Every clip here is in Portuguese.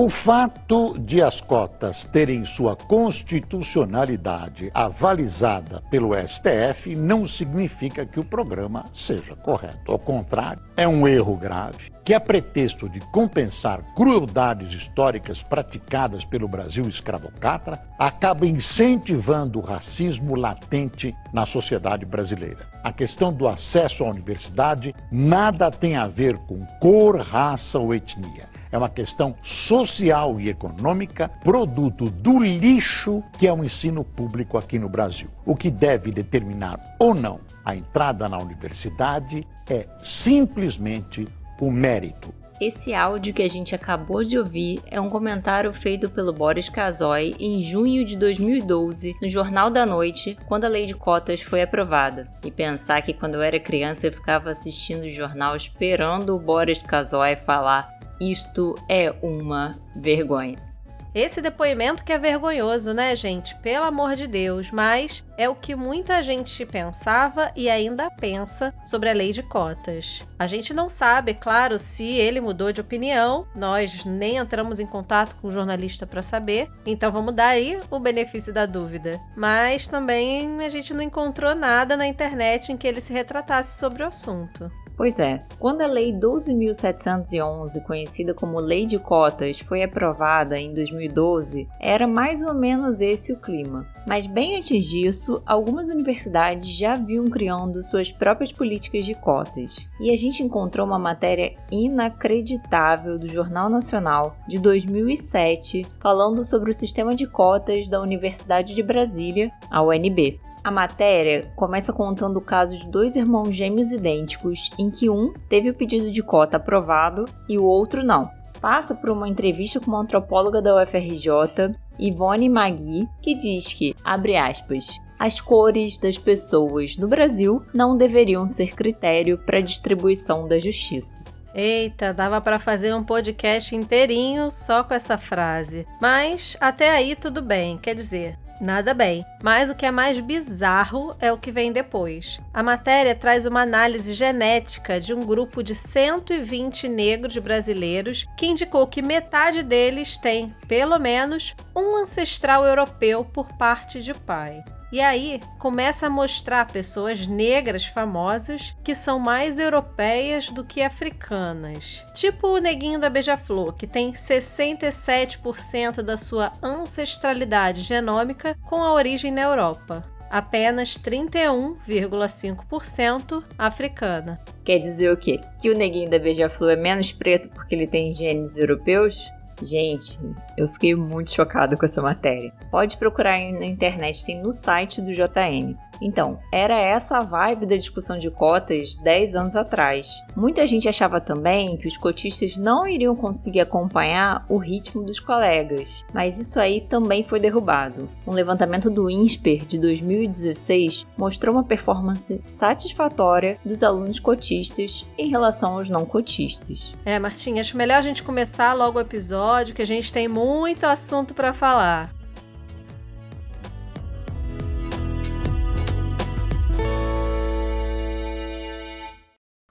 O fato de as cotas terem sua constitucionalidade avalizada pelo STF não significa que o programa seja correto. Ao contrário, é um erro grave que, a pretexto de compensar crueldades históricas praticadas pelo Brasil escravocrata, acaba incentivando o racismo latente na sociedade brasileira. A questão do acesso à universidade nada tem a ver com cor, raça ou etnia é uma questão social e econômica, produto do lixo que é o ensino público aqui no Brasil. O que deve determinar ou não a entrada na universidade é simplesmente o mérito. Esse áudio que a gente acabou de ouvir é um comentário feito pelo Boris Casoy em junho de 2012, no Jornal da Noite, quando a lei de cotas foi aprovada. E pensar que quando eu era criança eu ficava assistindo o jornal esperando o Boris Casoy falar isto é uma vergonha. Esse depoimento que é vergonhoso, né, gente? Pelo amor de Deus, mas é o que muita gente pensava e ainda pensa sobre a lei de cotas. A gente não sabe, claro, se ele mudou de opinião, nós nem entramos em contato com o jornalista para saber, então vamos dar aí o benefício da dúvida. Mas também a gente não encontrou nada na internet em que ele se retratasse sobre o assunto. Pois é, quando a Lei 12.711, conhecida como Lei de Cotas, foi aprovada em 2012, era mais ou menos esse o clima. Mas bem antes disso, algumas universidades já vinham criando suas próprias políticas de cotas. E a gente encontrou uma matéria inacreditável do Jornal Nacional de 2007 falando sobre o sistema de cotas da Universidade de Brasília, a UNB. A matéria começa contando o caso de dois irmãos gêmeos idênticos, em que um teve o pedido de cota aprovado e o outro não. Passa por uma entrevista com uma antropóloga da UFRJ, Ivone Magui, que diz que, abre aspas, as cores das pessoas no Brasil não deveriam ser critério para a distribuição da justiça. Eita, dava para fazer um podcast inteirinho só com essa frase. Mas até aí tudo bem, quer dizer, Nada bem. Mas o que é mais bizarro é o que vem depois. A matéria traz uma análise genética de um grupo de 120 negros brasileiros que indicou que metade deles tem, pelo menos, um ancestral europeu por parte de pai. E aí começa a mostrar pessoas negras famosas que são mais europeias do que africanas. Tipo o neguinho da Beija-Flor, que tem 67% da sua ancestralidade genômica com a origem na Europa apenas 31,5% africana. Quer dizer o quê? Que o neguinho da Beija-Flor é menos preto porque ele tem genes europeus? Gente, eu fiquei muito chocado com essa matéria. Pode procurar na internet, tem no site do JN. Então, era essa a vibe da discussão de cotas 10 anos atrás. Muita gente achava também que os cotistas não iriam conseguir acompanhar o ritmo dos colegas, mas isso aí também foi derrubado. Um levantamento do INSPER de 2016 mostrou uma performance satisfatória dos alunos cotistas em relação aos não cotistas. É, Martinha, acho melhor a gente começar logo o episódio, que a gente tem muito assunto para falar.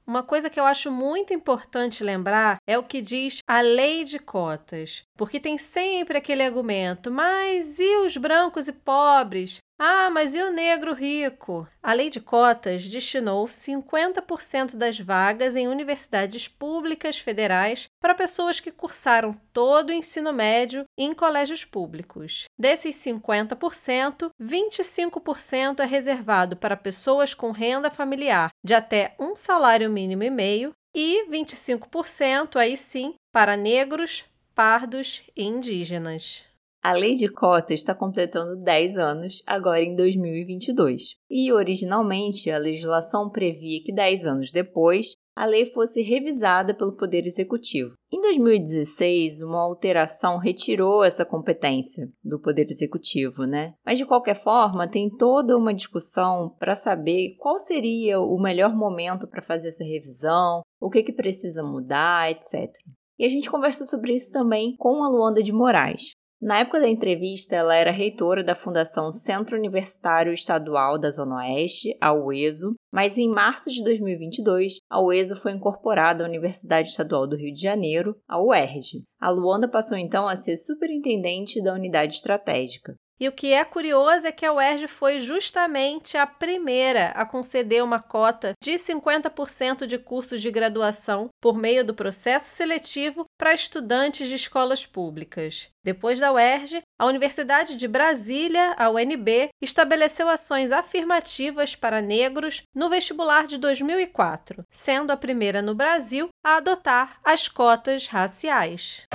Uma coisa que eu acho muito importante lembrar é o que diz a lei de cotas, porque tem sempre aquele argumento: mas e os brancos e pobres? Ah, mas e o negro rico? A lei de cotas destinou 50% das vagas em universidades públicas federais para pessoas que cursaram todo o ensino médio em colégios públicos. Desses 50%, 25% é reservado para pessoas com renda familiar de até um salário mínimo e meio e 25% aí sim para negros, pardos e indígenas. A lei de cotas está completando 10 anos agora em 2022. E originalmente a legislação previa que 10 anos depois a lei fosse revisada pelo Poder Executivo. Em 2016, uma alteração retirou essa competência do Poder Executivo, né? Mas de qualquer forma, tem toda uma discussão para saber qual seria o melhor momento para fazer essa revisão, o que, que precisa mudar, etc. E a gente conversou sobre isso também com a Luanda de Moraes. Na época da entrevista, ela era reitora da Fundação Centro Universitário Estadual da Zona Oeste, a UESO, mas em março de 2022, a UESO foi incorporada à Universidade Estadual do Rio de Janeiro, a UERJ. A Luanda passou então a ser superintendente da unidade estratégica. E o que é curioso é que a UERJ foi justamente a primeira a conceder uma cota de 50% de cursos de graduação por meio do processo seletivo para estudantes de escolas públicas. Depois da UERJ, a Universidade de Brasília, a UNB, estabeleceu ações afirmativas para negros no vestibular de 2004, sendo a primeira no Brasil a adotar as cotas raciais.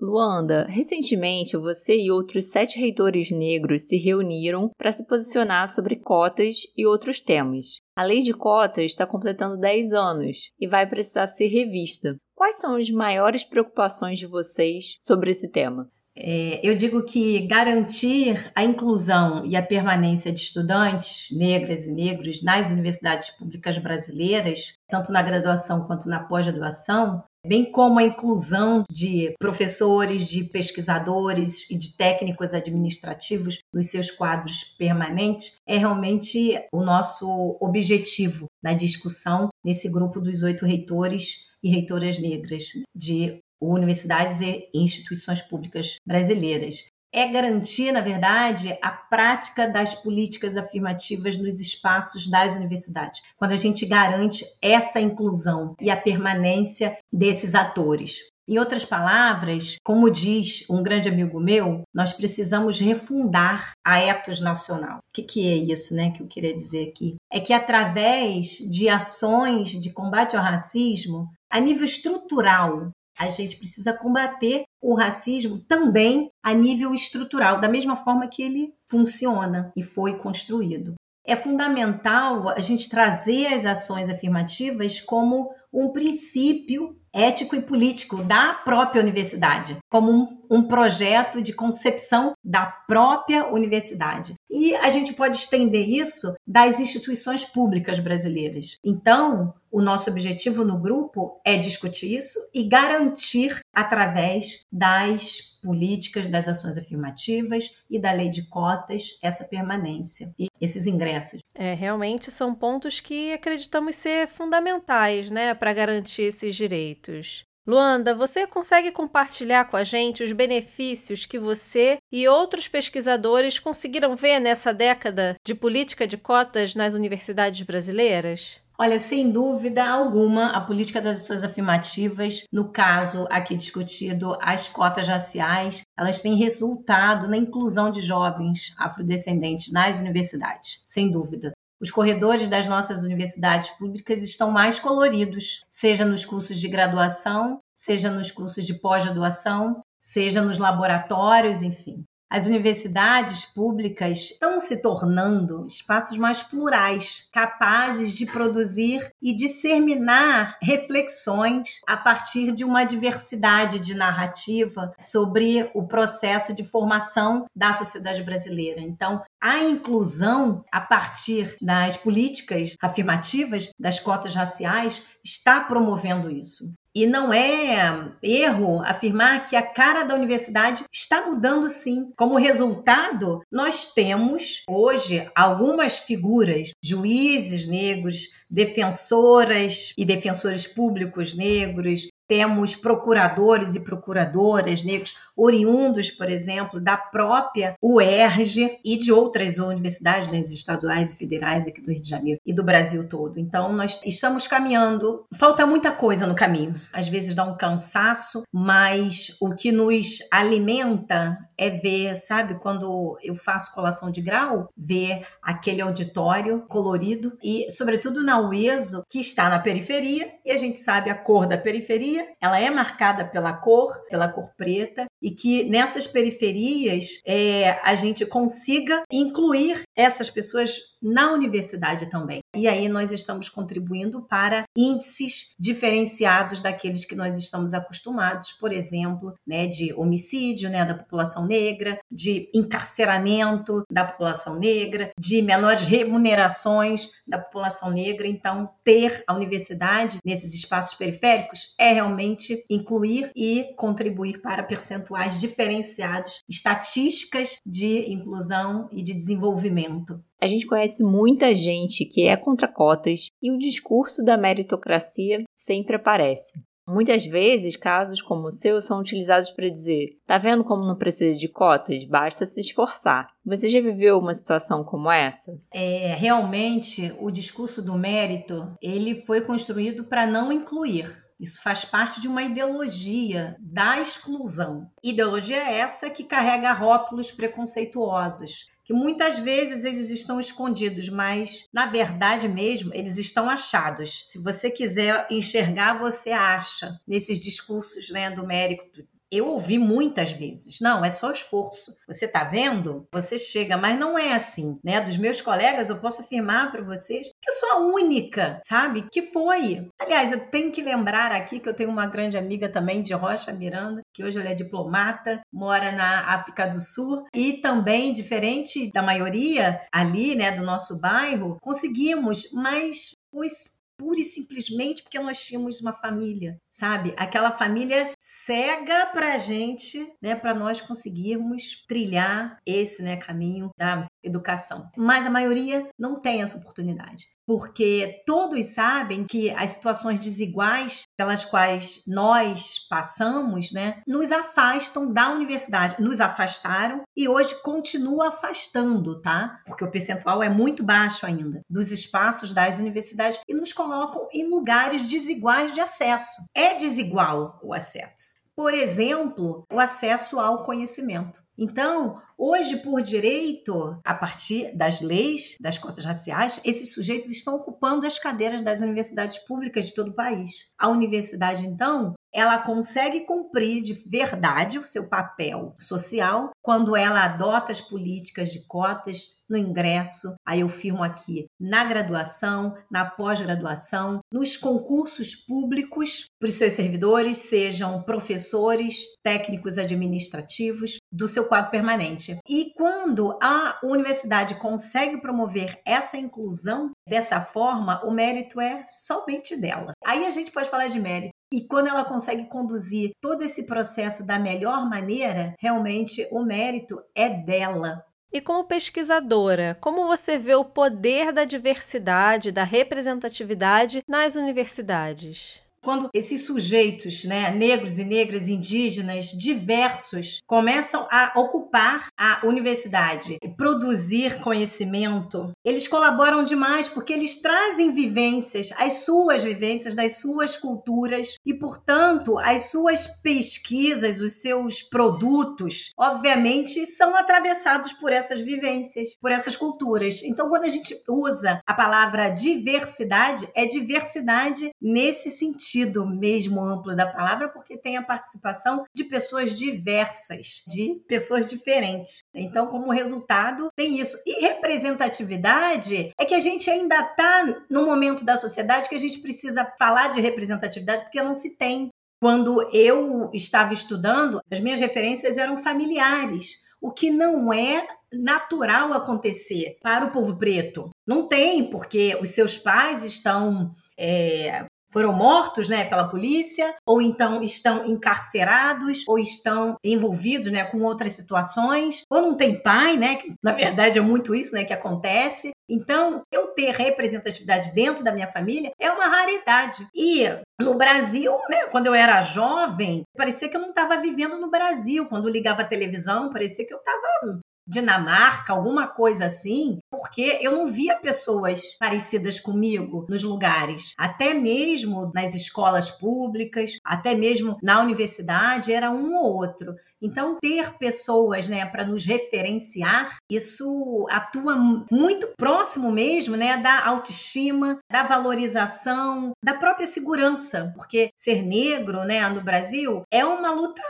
Luanda, recentemente você e outros sete reitores negros se reuniram para se posicionar sobre cotas e outros temas. A lei de cotas está completando 10 anos e vai precisar ser revista. Quais são as maiores preocupações de vocês sobre esse tema? É, eu digo que garantir a inclusão e a permanência de estudantes negras e negros nas universidades públicas brasileiras, tanto na graduação quanto na pós-graduação, bem como a inclusão de professores, de pesquisadores e de técnicos administrativos nos seus quadros permanentes, é realmente o nosso objetivo na discussão nesse grupo dos oito reitores e reitoras negras de universidades e instituições públicas brasileiras é garantir, na verdade, a prática das políticas afirmativas nos espaços das universidades. Quando a gente garante essa inclusão e a permanência desses atores. Em outras palavras, como diz um grande amigo meu, nós precisamos refundar a etos nacional. O que, que é isso, né? Que eu queria dizer aqui é que através de ações de combate ao racismo, a nível estrutural, a gente precisa combater o racismo também a nível estrutural, da mesma forma que ele funciona e foi construído. É fundamental a gente trazer as ações afirmativas como um princípio ético e político da própria universidade, como um, um, projeto de concepção da própria universidade. E a gente pode estender isso das instituições públicas brasileiras. Então, o nosso objetivo no grupo é discutir isso e garantir, através das políticas, das ações afirmativas e da lei de cotas, essa permanência e esses ingressos. É, realmente são pontos que acreditamos ser fundamentais né, para garantir esses direitos. Luanda, você consegue compartilhar com a gente os benefícios que você e outros pesquisadores conseguiram ver nessa década de política de cotas nas universidades brasileiras? Olha, sem dúvida alguma, a política das ações afirmativas, no caso aqui discutido, as cotas raciais, elas têm resultado na inclusão de jovens afrodescendentes nas universidades, sem dúvida. Os corredores das nossas universidades públicas estão mais coloridos, seja nos cursos de graduação, seja nos cursos de pós-graduação, seja nos laboratórios, enfim. As universidades públicas estão se tornando espaços mais plurais, capazes de produzir e disseminar reflexões a partir de uma diversidade de narrativa sobre o processo de formação da sociedade brasileira. Então, a inclusão a partir das políticas afirmativas das cotas raciais está promovendo isso. E não é erro afirmar que a cara da universidade está mudando sim. Como resultado, nós temos hoje algumas figuras, juízes negros, defensoras e defensores públicos negros, temos procuradores e procuradoras negros, oriundos, por exemplo, da própria UERJ e de outras universidades né, estaduais e federais aqui do Rio de Janeiro e do Brasil todo. Então, nós estamos caminhando. Falta muita coisa no caminho. Às vezes dá um cansaço, mas o que nos alimenta é ver, sabe, quando eu faço colação de grau, ver aquele auditório colorido e, sobretudo, na UESO, que está na periferia, e a gente sabe a cor da periferia ela é marcada pela cor, pela cor preta, e que nessas periferias é, a gente consiga incluir essas pessoas na universidade também. E aí nós estamos contribuindo para índices diferenciados daqueles que nós estamos acostumados, por exemplo, né, de homicídio né, da população negra, de encarceramento da população negra, de menores remunerações da população negra. Então, ter a universidade nesses espaços periféricos é realmente incluir e contribuir para percentuais percentuais diferenciados, estatísticas de inclusão e de desenvolvimento. A gente conhece muita gente que é contra cotas e o discurso da meritocracia sempre aparece. Muitas vezes, casos como o seu são utilizados para dizer: tá vendo como não precisa de cotas? Basta se esforçar. Você já viveu uma situação como essa? É, realmente, o discurso do mérito ele foi construído para não incluir. Isso faz parte de uma ideologia da exclusão. Ideologia essa que carrega rótulos preconceituosos que muitas vezes eles estão escondidos, mas na verdade mesmo eles estão achados. Se você quiser enxergar, você acha nesses discursos né, do mérito eu ouvi muitas vezes, não, é só esforço. Você tá vendo? Você chega, mas não é assim, né? Dos meus colegas, eu posso afirmar para vocês que eu sou a única, sabe? Que foi. Aliás, eu tenho que lembrar aqui que eu tenho uma grande amiga também de Rocha Miranda, que hoje ela é diplomata, mora na África do Sul e também, diferente da maioria ali, né, do nosso bairro, conseguimos, mas os pura e simplesmente porque nós tínhamos uma família, sabe? Aquela família cega para a gente, né, para nós conseguirmos trilhar esse, né, caminho da educação. Mas a maioria não tem essa oportunidade porque todos sabem que as situações desiguais pelas quais nós passamos, né, nos afastam da universidade, nos afastaram e hoje continua afastando, tá? Porque o percentual é muito baixo ainda dos espaços das universidades e nos colocam em lugares desiguais de acesso. É desigual o acesso. Por exemplo, o acesso ao conhecimento. Então, hoje, por direito, a partir das leis das cotas raciais, esses sujeitos estão ocupando as cadeiras das universidades públicas de todo o país. A universidade, então, ela consegue cumprir de verdade o seu papel social quando ela adota as políticas de cotas no ingresso, aí eu firmo aqui, na graduação, na pós-graduação, nos concursos públicos para os seus servidores, sejam professores, técnicos administrativos, do seu quadro permanente. E quando a universidade consegue promover essa inclusão dessa forma, o mérito é somente dela. Aí a gente pode falar de mérito. E quando ela consegue conduzir todo esse processo da melhor maneira, realmente o mérito é dela. E como pesquisadora, como você vê o poder da diversidade, da representatividade nas universidades? Quando esses sujeitos, né, negros e negras, indígenas, diversos, começam a ocupar a universidade e produzir conhecimento, eles colaboram demais porque eles trazem vivências, as suas vivências, das suas culturas e, portanto, as suas pesquisas, os seus produtos, obviamente, são atravessados por essas vivências, por essas culturas. Então, quando a gente usa a palavra diversidade, é diversidade nesse sentido sentido mesmo amplo da palavra, porque tem a participação de pessoas diversas, de pessoas diferentes. Então, como resultado, tem isso. E representatividade é que a gente ainda está no momento da sociedade que a gente precisa falar de representatividade porque não se tem. Quando eu estava estudando, as minhas referências eram familiares, o que não é natural acontecer para o povo preto. Não tem, porque os seus pais estão é, foram mortos né, pela polícia, ou então estão encarcerados, ou estão envolvidos né, com outras situações, ou não tem pai, né? Que, na verdade é muito isso né, que acontece. Então, eu ter representatividade dentro da minha família é uma raridade. E no Brasil, né, quando eu era jovem, parecia que eu não estava vivendo no Brasil. Quando ligava a televisão, parecia que eu estava Dinamarca, alguma coisa assim, porque eu não via pessoas parecidas comigo nos lugares. Até mesmo nas escolas públicas, até mesmo na universidade, era um ou outro. Então, ter pessoas, né, para nos referenciar, isso atua muito próximo mesmo, né, da autoestima, da valorização, da própria segurança, porque ser negro, né, no Brasil é uma luta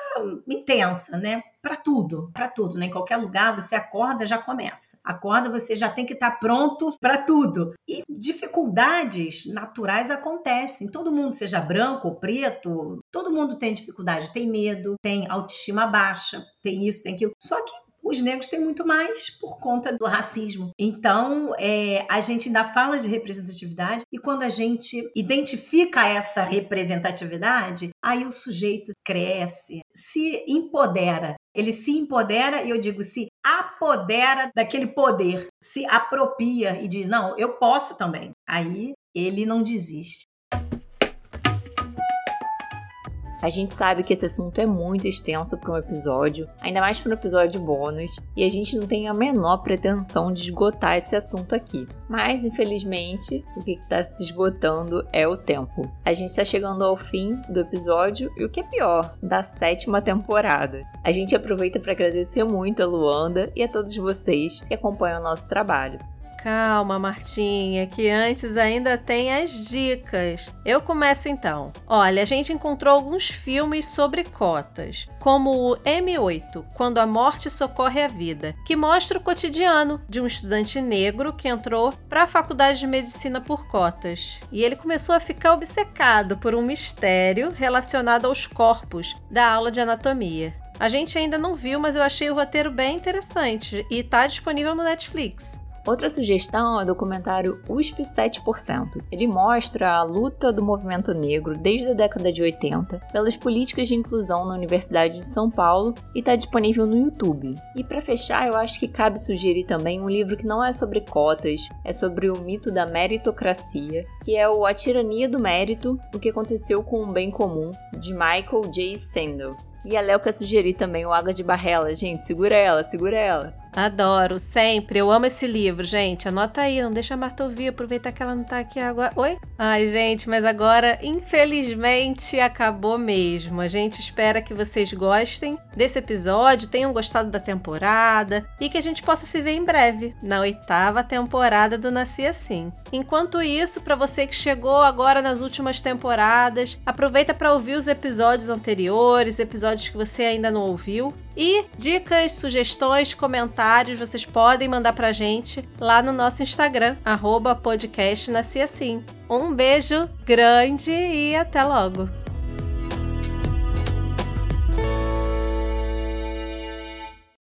intensa, né? Para tudo, para tudo, né? Em qualquer lugar você acorda, já começa. Acorda, você já tem que estar tá pronto para tudo. E dificuldades naturais acontecem. Todo mundo, seja branco ou preto, todo mundo tem dificuldade, tem medo, tem autoestima baixa, tem isso, tem aquilo. Só que os negros têm muito mais por conta do racismo. Então, é, a gente ainda fala de representatividade e quando a gente identifica essa representatividade, aí o sujeito cresce, se empodera. Ele se empodera e eu digo se apodera daquele poder, se apropria e diz: não, eu posso também. Aí ele não desiste. A gente sabe que esse assunto é muito extenso para um episódio, ainda mais para um episódio bônus, e a gente não tem a menor pretensão de esgotar esse assunto aqui. Mas, infelizmente, o que está se esgotando é o tempo. A gente está chegando ao fim do episódio e o que é pior, da sétima temporada. A gente aproveita para agradecer muito a Luanda e a todos vocês que acompanham o nosso trabalho. Calma, Martinha, que antes ainda tem as dicas. Eu começo então. Olha, a gente encontrou alguns filmes sobre cotas, como o M8, Quando a Morte Socorre a Vida, que mostra o cotidiano de um estudante negro que entrou para a faculdade de medicina por cotas. E ele começou a ficar obcecado por um mistério relacionado aos corpos da aula de anatomia. A gente ainda não viu, mas eu achei o roteiro bem interessante e está disponível no Netflix. Outra sugestão é o documentário USP 7%. Ele mostra a luta do movimento negro desde a década de 80 pelas políticas de inclusão na Universidade de São Paulo e está disponível no YouTube. E para fechar, eu acho que cabe sugerir também um livro que não é sobre cotas, é sobre o mito da meritocracia, que é o A Tirania do Mérito, o que aconteceu com o bem comum, de Michael J. Sandel. E a Léo quer sugerir também o Água de Barrela. Gente, segura ela, segura ela. Adoro, sempre. Eu amo esse livro, gente. Anota aí, não deixa a Marta ouvir, aproveitar que ela não tá aqui agora. Oi? Ai, gente, mas agora, infelizmente, acabou mesmo. A gente espera que vocês gostem desse episódio, tenham gostado da temporada e que a gente possa se ver em breve, na oitava temporada do Nasci Assim. Enquanto isso, para você que chegou agora nas últimas temporadas, aproveita para ouvir os episódios anteriores, episódios que você ainda não ouviu. E dicas, sugestões, comentários vocês podem mandar pra gente lá no nosso Instagram, arroba Assim. Um beijo grande e até logo!